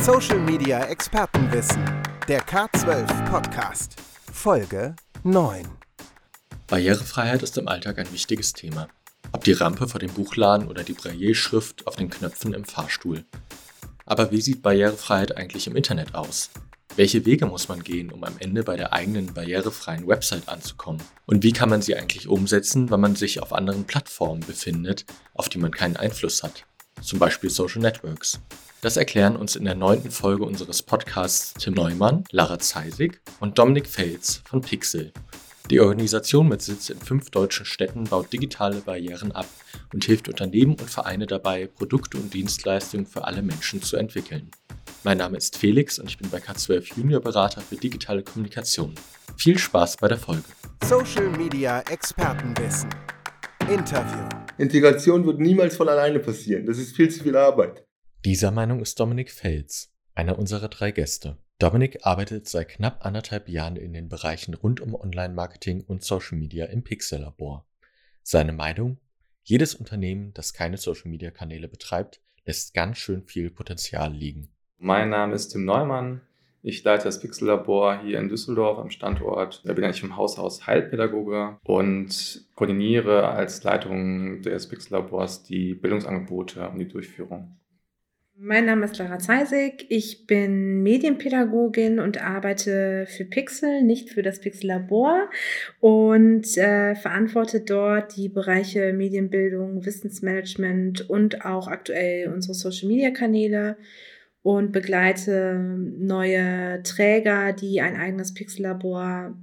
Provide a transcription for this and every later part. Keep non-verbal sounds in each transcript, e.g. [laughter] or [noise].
Social Media Expertenwissen. Der K12 Podcast. Folge 9. Barrierefreiheit ist im Alltag ein wichtiges Thema. Ob die Rampe vor dem Buchladen oder die Brailleschrift auf den Knöpfen im Fahrstuhl. Aber wie sieht Barrierefreiheit eigentlich im Internet aus? Welche Wege muss man gehen, um am Ende bei der eigenen barrierefreien Website anzukommen? Und wie kann man sie eigentlich umsetzen, wenn man sich auf anderen Plattformen befindet, auf die man keinen Einfluss hat? Zum Beispiel Social Networks. Das erklären uns in der neunten Folge unseres Podcasts Tim Neumann, Lara Zeisig und Dominik Fels von Pixel. Die Organisation mit Sitz in fünf deutschen Städten baut digitale Barrieren ab und hilft Unternehmen und Vereine dabei, Produkte und Dienstleistungen für alle Menschen zu entwickeln. Mein Name ist Felix und ich bin bei K12 Junior Berater für digitale Kommunikation. Viel Spaß bei der Folge. Social Media Expertenwissen. Interview. Integration wird niemals von alleine passieren. Das ist viel zu viel Arbeit. Dieser Meinung ist Dominik Fels, einer unserer drei Gäste. Dominik arbeitet seit knapp anderthalb Jahren in den Bereichen rund um Online-Marketing und Social Media im Pixel-Labor. Seine Meinung? Jedes Unternehmen, das keine Social-Media-Kanäle betreibt, lässt ganz schön viel Potenzial liegen. Mein Name ist Tim Neumann. Ich leite das Pixel-Labor hier in Düsseldorf am Standort. Ich bin eigentlich vom Haus aus Heilpädagoge und koordiniere als Leitung des Pixel-Labors die Bildungsangebote und die Durchführung. Mein Name ist Lara Zeisig. Ich bin Medienpädagogin und arbeite für Pixel, nicht für das Pixel Labor und äh, verantworte dort die Bereiche Medienbildung, Wissensmanagement und auch aktuell unsere Social Media Kanäle und begleite neue Träger, die ein eigenes Pixel-Labor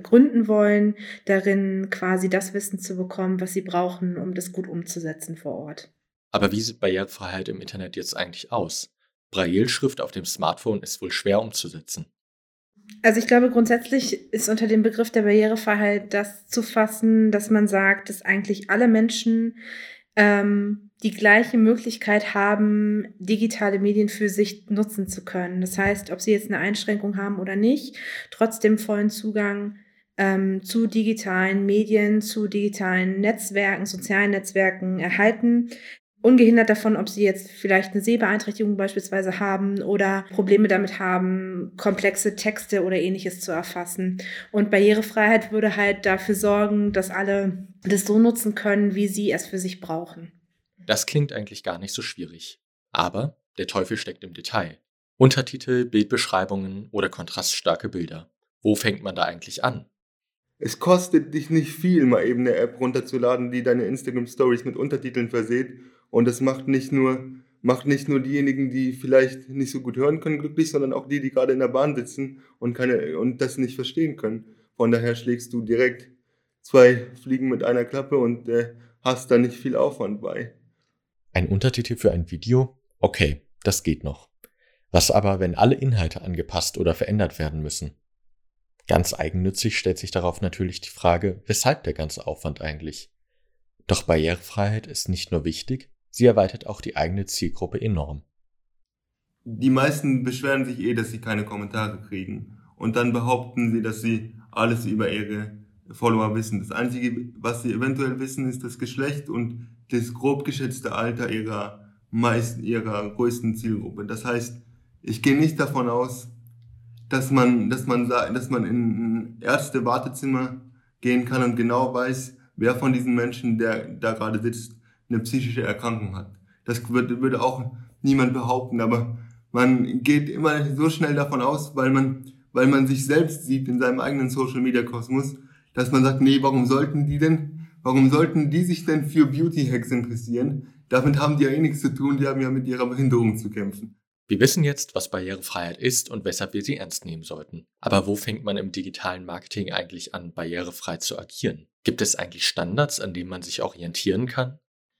gründen wollen, darin quasi das Wissen zu bekommen, was sie brauchen, um das gut umzusetzen vor Ort. Aber wie sieht Barrierefreiheit im Internet jetzt eigentlich aus? Brailleschrift auf dem Smartphone ist wohl schwer umzusetzen. Also ich glaube, grundsätzlich ist unter dem Begriff der Barrierefreiheit das zu fassen, dass man sagt, dass eigentlich alle Menschen ähm, die gleiche Möglichkeit haben, digitale Medien für sich nutzen zu können. Das heißt, ob sie jetzt eine Einschränkung haben oder nicht, trotzdem vollen Zugang ähm, zu digitalen Medien, zu digitalen Netzwerken, sozialen Netzwerken erhalten. Ungehindert davon, ob sie jetzt vielleicht eine Sehbeeinträchtigung beispielsweise haben oder Probleme damit haben, komplexe Texte oder ähnliches zu erfassen. Und Barrierefreiheit würde halt dafür sorgen, dass alle das so nutzen können, wie sie es für sich brauchen. Das klingt eigentlich gar nicht so schwierig. Aber der Teufel steckt im Detail. Untertitel, Bildbeschreibungen oder kontraststarke Bilder. Wo fängt man da eigentlich an? Es kostet dich nicht viel, mal eben eine App runterzuladen, die deine Instagram Stories mit Untertiteln verseht. Und das macht nicht nur, macht nicht nur diejenigen, die vielleicht nicht so gut hören können, glücklich, sondern auch die, die gerade in der Bahn sitzen und, keine, und das nicht verstehen können. Von daher schlägst du direkt zwei Fliegen mit einer Klappe und äh, hast da nicht viel Aufwand bei. Ein Untertitel für ein Video? Okay, das geht noch. Was aber, wenn alle Inhalte angepasst oder verändert werden müssen? Ganz eigennützig stellt sich darauf natürlich die Frage, weshalb der ganze Aufwand eigentlich? Doch Barrierefreiheit ist nicht nur wichtig, sie erweitert auch die eigene Zielgruppe enorm. Die meisten beschweren sich eh, dass sie keine Kommentare kriegen. Und dann behaupten sie, dass sie alles über ihre Follower wissen. Das Einzige, was sie eventuell wissen, ist das Geschlecht und das grob geschätzte Alter ihrer meisten, ihrer größten Zielgruppe. Das heißt, ich gehe nicht davon aus, dass man, dass man, dass man in ein Ärzte-Wartezimmer gehen kann und genau weiß, wer von diesen Menschen, der da gerade sitzt, eine psychische Erkrankung hat. Das würde, würde auch niemand behaupten, aber man geht immer so schnell davon aus, weil man, weil man sich selbst sieht in seinem eigenen Social Media Kosmos, dass man sagt, nee, warum sollten die denn, warum sollten die sich denn für Beauty Hacks interessieren? Damit haben die ja eh nichts zu tun, die haben ja mit ihrer Behinderung zu kämpfen. Wir wissen jetzt, was Barrierefreiheit ist und weshalb wir sie ernst nehmen sollten. Aber wo fängt man im digitalen Marketing eigentlich an, barrierefrei zu agieren? Gibt es eigentlich Standards, an denen man sich orientieren kann?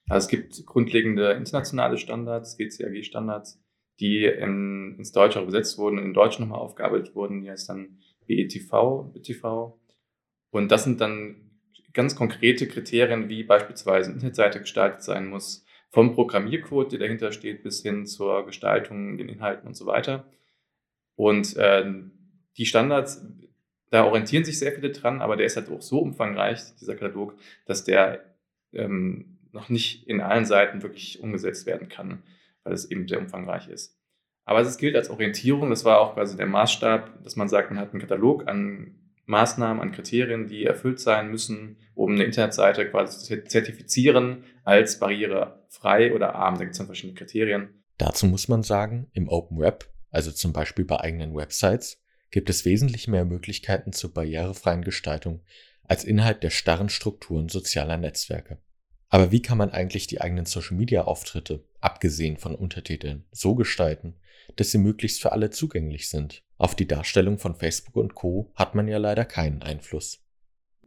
Also es gibt grundlegende internationale Standards, GCAG-Standards, die in, ins Deutsche übersetzt wurden, in Deutsch nochmal aufgearbeitet wurden, die heißt dann BETV, BTV. Und das sind dann ganz konkrete Kriterien, wie beispielsweise eine Internetseite gestaltet sein muss, vom Programmiercode, der dahinter steht, bis hin zur Gestaltung, den Inhalten und so weiter. Und äh, die Standards, da orientieren sich sehr viele dran, aber der ist halt auch so umfangreich, dieser Katalog, dass der ähm, noch nicht in allen Seiten wirklich umgesetzt werden kann, weil es eben sehr umfangreich ist. Aber es gilt als Orientierung. Das war auch quasi der Maßstab, dass man sagt, man hat einen Katalog an Maßnahmen, an Kriterien, die erfüllt sein müssen, um eine Internetseite quasi zu zertifizieren als barrierefrei oder arm. Da gibt es dann verschiedene Kriterien. Dazu muss man sagen, im Open Web, also zum Beispiel bei eigenen Websites, gibt es wesentlich mehr Möglichkeiten zur barrierefreien Gestaltung als innerhalb der starren Strukturen sozialer Netzwerke. Aber wie kann man eigentlich die eigenen Social-Media-Auftritte, abgesehen von Untertiteln, so gestalten, dass sie möglichst für alle zugänglich sind. Auf die Darstellung von Facebook und Co hat man ja leider keinen Einfluss.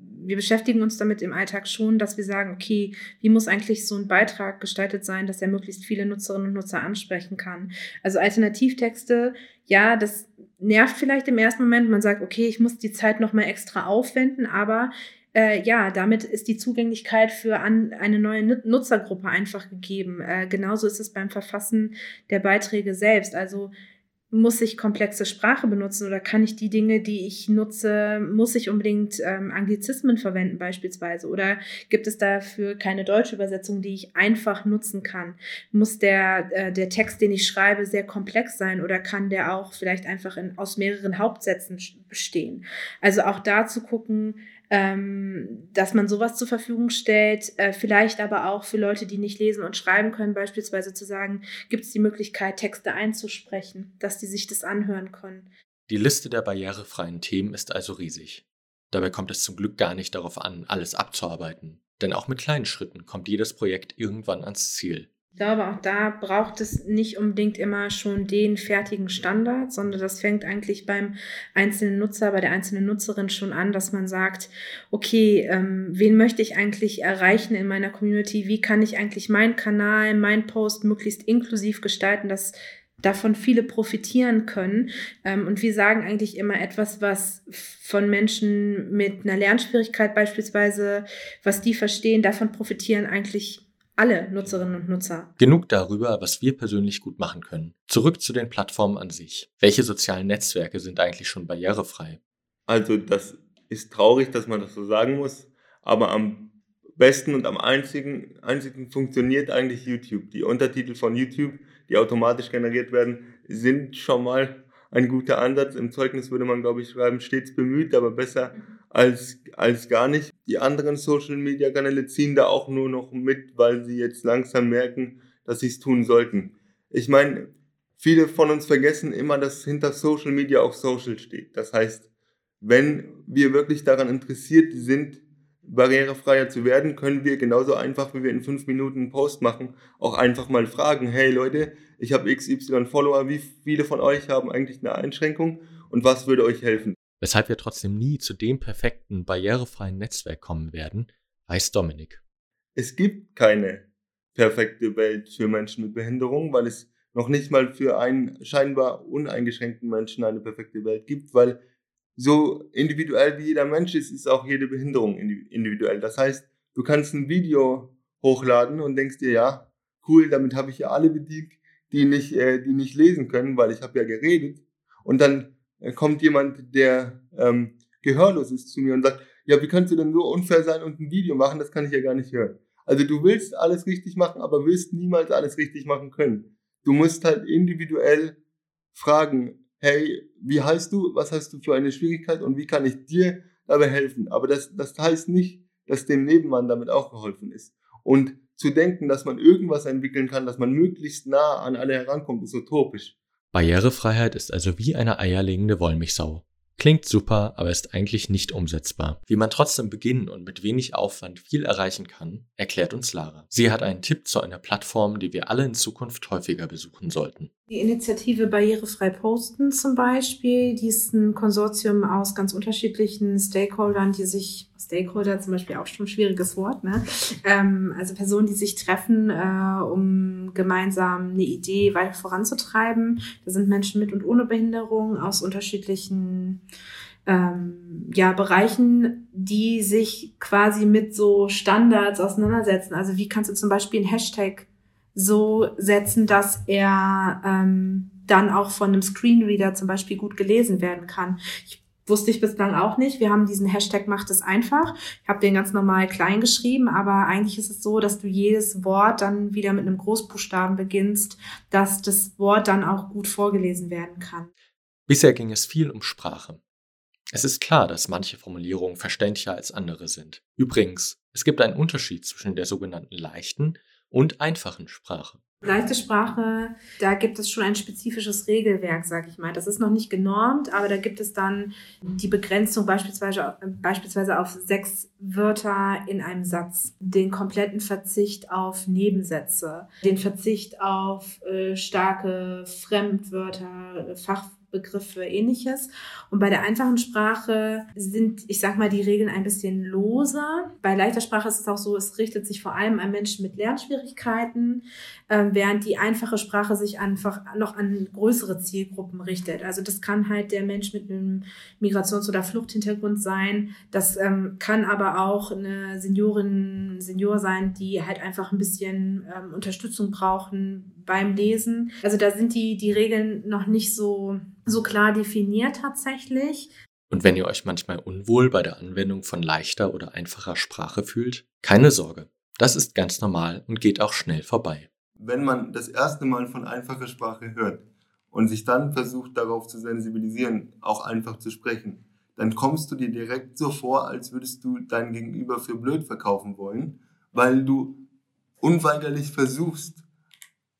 Wir beschäftigen uns damit im Alltag schon, dass wir sagen, okay, wie muss eigentlich so ein Beitrag gestaltet sein, dass er möglichst viele Nutzerinnen und Nutzer ansprechen kann. Also Alternativtexte, ja, das nervt vielleicht im ersten Moment. Man sagt, okay, ich muss die Zeit nochmal extra aufwenden, aber äh, ja, damit ist die Zugänglichkeit für an, eine neue Nutzergruppe einfach gegeben. Äh, genauso ist es beim Verfassen der Beiträge selbst. Also muss ich komplexe Sprache benutzen oder kann ich die Dinge, die ich nutze, muss ich unbedingt ähm, Anglizismen verwenden beispielsweise? Oder gibt es dafür keine deutsche Übersetzung, die ich einfach nutzen kann? Muss der, äh, der Text, den ich schreibe, sehr komplex sein oder kann der auch vielleicht einfach in, aus mehreren Hauptsätzen bestehen? Also auch da zu gucken, ähm, dass man sowas zur Verfügung stellt, äh, vielleicht aber auch für Leute, die nicht lesen und schreiben können, beispielsweise zu sagen, gibt es die Möglichkeit, Texte einzusprechen, dass die sich das anhören können. Die Liste der barrierefreien Themen ist also riesig. Dabei kommt es zum Glück gar nicht darauf an, alles abzuarbeiten, denn auch mit kleinen Schritten kommt jedes Projekt irgendwann ans Ziel. Ich glaube, auch da braucht es nicht unbedingt immer schon den fertigen Standard, sondern das fängt eigentlich beim einzelnen Nutzer, bei der einzelnen Nutzerin schon an, dass man sagt, okay, ähm, wen möchte ich eigentlich erreichen in meiner Community? Wie kann ich eigentlich meinen Kanal, meinen Post möglichst inklusiv gestalten, dass davon viele profitieren können. Ähm, und wir sagen eigentlich immer etwas, was von Menschen mit einer Lernschwierigkeit beispielsweise, was die verstehen, davon profitieren eigentlich alle Nutzerinnen und Nutzer. Genug darüber, was wir persönlich gut machen können. Zurück zu den Plattformen an sich. Welche sozialen Netzwerke sind eigentlich schon barrierefrei? Also das ist traurig, dass man das so sagen muss, aber am besten und am einzigen, einzigen funktioniert eigentlich YouTube. Die Untertitel von YouTube, die automatisch generiert werden, sind schon mal ein guter Ansatz. Im Zeugnis würde man, glaube ich, schreiben, stets bemüht, aber besser als, als gar nicht. Die anderen Social-Media-Kanäle ziehen da auch nur noch mit, weil sie jetzt langsam merken, dass sie es tun sollten. Ich meine, viele von uns vergessen immer, dass hinter Social Media auch Social steht. Das heißt, wenn wir wirklich daran interessiert sind, barrierefreier zu werden, können wir genauso einfach, wie wir in fünf Minuten einen Post machen, auch einfach mal fragen, hey Leute, ich habe XY Follower, wie viele von euch haben eigentlich eine Einschränkung und was würde euch helfen? Weshalb wir trotzdem nie zu dem perfekten, barrierefreien Netzwerk kommen werden, weiß Dominik. Es gibt keine perfekte Welt für Menschen mit Behinderung, weil es noch nicht mal für einen scheinbar uneingeschränkten Menschen eine perfekte Welt gibt, weil so individuell wie jeder Mensch ist, ist auch jede Behinderung individuell. Das heißt, du kannst ein Video hochladen und denkst dir, ja, cool, damit habe ich ja alle bedient, die nicht, äh, die nicht lesen können, weil ich habe ja geredet. Und dann kommt jemand, der ähm, gehörlos ist zu mir und sagt, ja, wie kannst du denn so unfair sein und ein Video machen? Das kann ich ja gar nicht hören. Also du willst alles richtig machen, aber wirst niemals alles richtig machen können. Du musst halt individuell fragen, hey, wie heißt du? Was hast du für eine Schwierigkeit und wie kann ich dir dabei helfen? Aber das, das heißt nicht, dass dem Nebenmann damit auch geholfen ist. Und zu denken, dass man irgendwas entwickeln kann, dass man möglichst nah an alle herankommt, ist utopisch. Barrierefreiheit ist also wie eine eierlegende Wollmilchsau. Klingt super, aber ist eigentlich nicht umsetzbar. Wie man trotzdem beginnen und mit wenig Aufwand viel erreichen kann, erklärt uns Lara. Sie hat einen Tipp zu einer Plattform, die wir alle in Zukunft häufiger besuchen sollten. Die Initiative Barrierefrei Posten zum Beispiel, die ist ein Konsortium aus ganz unterschiedlichen Stakeholdern, die sich, Stakeholder zum Beispiel auch schon ein schwieriges Wort, ne? Ähm, also Personen, die sich treffen, äh, um gemeinsam eine Idee weiter voranzutreiben. Da sind Menschen mit und ohne Behinderung aus unterschiedlichen ähm, ja, Bereichen, die sich quasi mit so Standards auseinandersetzen. Also wie kannst du zum Beispiel einen Hashtag so setzen, dass er ähm, dann auch von einem Screenreader zum Beispiel gut gelesen werden kann. Ich Wusste ich bislang auch nicht. Wir haben diesen Hashtag macht es einfach. Ich habe den ganz normal klein geschrieben, aber eigentlich ist es so, dass du jedes Wort dann wieder mit einem Großbuchstaben beginnst, dass das Wort dann auch gut vorgelesen werden kann. Bisher ging es viel um Sprache. Es ist klar, dass manche Formulierungen verständlicher als andere sind. Übrigens, es gibt einen Unterschied zwischen der sogenannten leichten und einfachen Sprache. Leichte Sprache, da gibt es schon ein spezifisches Regelwerk, sag ich mal. Das ist noch nicht genormt, aber da gibt es dann die Begrenzung beispielsweise, beispielsweise auf sechs Wörter in einem Satz, den kompletten Verzicht auf Nebensätze, den Verzicht auf äh, starke Fremdwörter, Fach Begriffe, ähnliches. Und bei der einfachen Sprache sind, ich sag mal, die Regeln ein bisschen loser. Bei leichter Sprache ist es auch so, es richtet sich vor allem an Menschen mit Lernschwierigkeiten, äh, während die einfache Sprache sich einfach noch an größere Zielgruppen richtet. Also das kann halt der Mensch mit einem Migrations- oder Fluchthintergrund sein. Das ähm, kann aber auch eine Seniorin, Senior sein, die halt einfach ein bisschen ähm, Unterstützung brauchen beim Lesen. Also da sind die, die Regeln noch nicht so so klar definiert tatsächlich. Und wenn ihr euch manchmal unwohl bei der Anwendung von leichter oder einfacher Sprache fühlt, keine Sorge. Das ist ganz normal und geht auch schnell vorbei. Wenn man das erste Mal von einfacher Sprache hört und sich dann versucht darauf zu sensibilisieren, auch einfach zu sprechen, dann kommst du dir direkt so vor, als würdest du dein Gegenüber für blöd verkaufen wollen, weil du unweigerlich versuchst,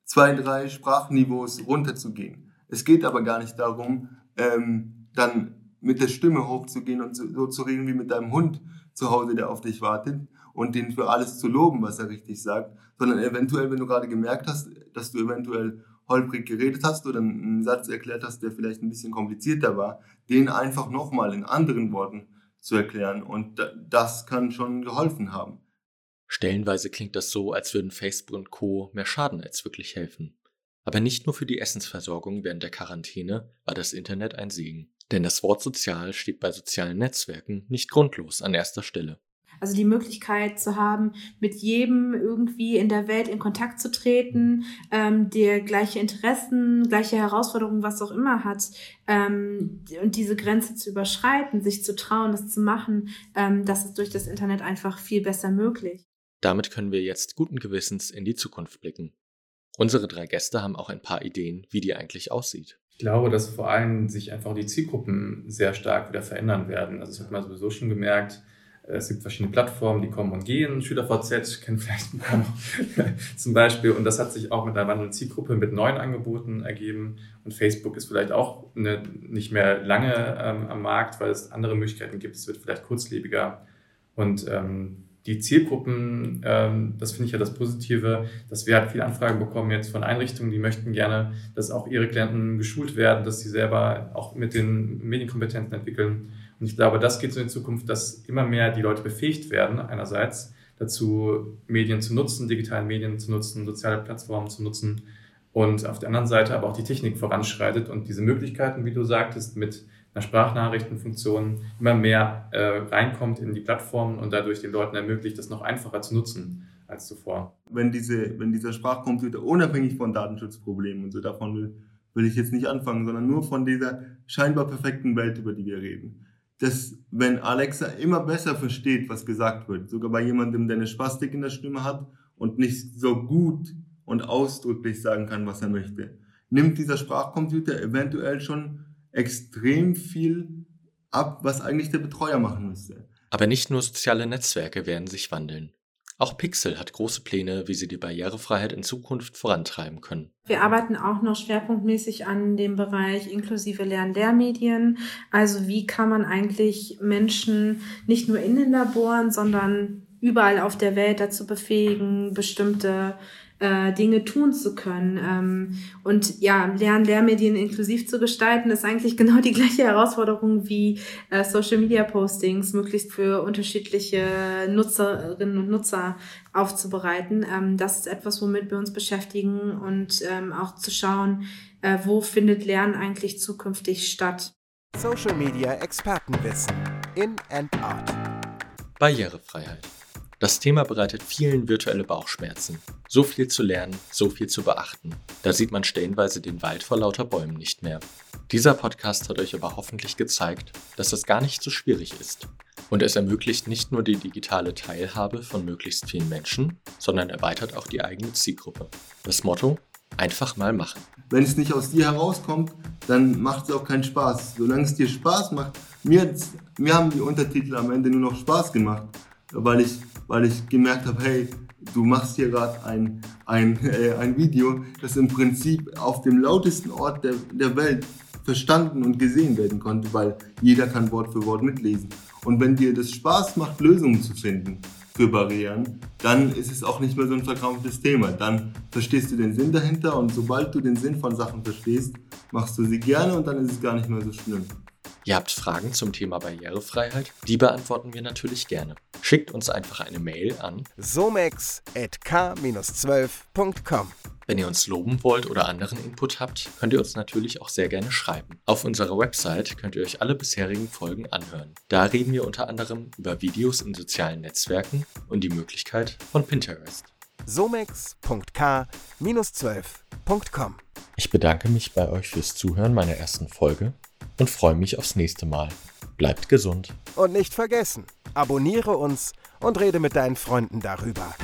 zwei, drei Sprachniveaus runterzugehen. Es geht aber gar nicht darum, ähm, dann mit der Stimme hochzugehen und so, so zu reden wie mit deinem Hund zu Hause, der auf dich wartet und den für alles zu loben, was er richtig sagt, sondern eventuell, wenn du gerade gemerkt hast, dass du eventuell holprig geredet hast oder einen Satz erklärt hast, der vielleicht ein bisschen komplizierter war, den einfach nochmal in anderen Worten zu erklären. Und das kann schon geholfen haben. Stellenweise klingt das so, als würden Facebook und Co. mehr schaden als wirklich helfen. Aber nicht nur für die Essensversorgung während der Quarantäne war das Internet ein Segen. Denn das Wort sozial steht bei sozialen Netzwerken nicht grundlos an erster Stelle. Also die Möglichkeit zu haben, mit jedem irgendwie in der Welt in Kontakt zu treten, ähm, der gleiche Interessen, gleiche Herausforderungen, was auch immer hat, ähm, und diese Grenze zu überschreiten, sich zu trauen, das zu machen, ähm, das ist durch das Internet einfach viel besser möglich. Damit können wir jetzt guten Gewissens in die Zukunft blicken. Unsere drei Gäste haben auch ein paar Ideen, wie die eigentlich aussieht. Ich glaube, dass vor allem sich einfach die Zielgruppen sehr stark wieder verändern werden. Also das hat man sowieso schon gemerkt. Es gibt verschiedene Plattformen, die kommen und gehen. SchülerVZ kennen vielleicht ein [laughs] paar noch zum Beispiel. Und das hat sich auch mit einer wandelnden Zielgruppe mit neuen Angeboten ergeben. Und Facebook ist vielleicht auch eine, nicht mehr lange ähm, am Markt, weil es andere Möglichkeiten gibt. Es wird vielleicht kurzlebiger. Und ähm, die Zielgruppen, ähm, das finde ich ja das Positive, dass wir halt viele Anfragen bekommen jetzt von Einrichtungen, die möchten gerne, dass auch ihre Klienten geschult werden, dass sie selber auch mit den Medienkompetenzen entwickeln. Und ich glaube, das geht so in Zukunft, dass immer mehr die Leute befähigt werden, einerseits dazu, Medien zu nutzen, digitale Medien zu nutzen, soziale Plattformen zu nutzen und auf der anderen Seite aber auch die Technik voranschreitet und diese Möglichkeiten, wie du sagtest, mit einer Sprachnachrichtenfunktion immer mehr äh, reinkommt in die Plattformen und dadurch den Leuten ermöglicht, das noch einfacher zu nutzen als zuvor. Wenn, diese, wenn dieser Sprachcomputer unabhängig von Datenschutzproblemen und so davon will, will ich jetzt nicht anfangen, sondern nur von dieser scheinbar perfekten Welt, über die wir reden. Dass, wenn Alexa immer besser versteht, was gesagt wird, sogar bei jemandem, der eine Spastik in der Stimme hat und nicht so gut und ausdrücklich sagen kann, was er möchte, nimmt dieser Sprachcomputer eventuell schon extrem viel ab, was eigentlich der Betreuer machen müsste. Aber nicht nur soziale Netzwerke werden sich wandeln. Auch Pixel hat große Pläne, wie sie die Barrierefreiheit in Zukunft vorantreiben können. Wir arbeiten auch noch schwerpunktmäßig an dem Bereich inklusive Lern-Lehrmedien. Also wie kann man eigentlich Menschen nicht nur in den Laboren, sondern überall auf der Welt dazu befähigen, bestimmte äh, Dinge tun zu können. Ähm, und ja, Lernen, Lehrmedien inklusiv zu gestalten, ist eigentlich [laughs] genau die gleiche Herausforderung wie äh, Social Media Postings möglichst für unterschiedliche Nutzerinnen und Nutzer aufzubereiten. Ähm, das ist etwas, womit wir uns beschäftigen und ähm, auch zu schauen, äh, wo findet Lernen eigentlich zukünftig statt. Social Media Expertenwissen in and out. Barrierefreiheit. Das Thema bereitet vielen virtuelle Bauchschmerzen. So viel zu lernen, so viel zu beachten. Da sieht man stellenweise den Wald vor lauter Bäumen nicht mehr. Dieser Podcast hat euch aber hoffentlich gezeigt, dass es gar nicht so schwierig ist. Und es ermöglicht nicht nur die digitale Teilhabe von möglichst vielen Menschen, sondern erweitert auch die eigene Zielgruppe. Das Motto? Einfach mal machen. Wenn es nicht aus dir herauskommt, dann macht es auch keinen Spaß. Solange es dir Spaß macht, mir, mir haben die Untertitel am Ende nur noch Spaß gemacht, weil ich weil ich gemerkt habe, hey, du machst hier gerade ein, ein, äh, ein Video, das im Prinzip auf dem lautesten Ort der, der Welt verstanden und gesehen werden konnte, weil jeder kann Wort für Wort mitlesen. Und wenn dir das Spaß macht, Lösungen zu finden für Barrieren, dann ist es auch nicht mehr so ein verkrampftes Thema. Dann verstehst du den Sinn dahinter und sobald du den Sinn von Sachen verstehst, machst du sie gerne und dann ist es gar nicht mehr so schlimm. Ihr habt Fragen zum Thema Barrierefreiheit? Die beantworten wir natürlich gerne. Schickt uns einfach eine Mail an somex.k-12.com. Wenn ihr uns loben wollt oder anderen Input habt, könnt ihr uns natürlich auch sehr gerne schreiben. Auf unserer Website könnt ihr euch alle bisherigen Folgen anhören. Da reden wir unter anderem über Videos in sozialen Netzwerken und die Möglichkeit von Pinterest. somex.k-12.com. Ich bedanke mich bei euch fürs Zuhören meiner ersten Folge und freue mich aufs nächste Mal. Bleibt gesund. Und nicht vergessen, abonniere uns und rede mit deinen Freunden darüber.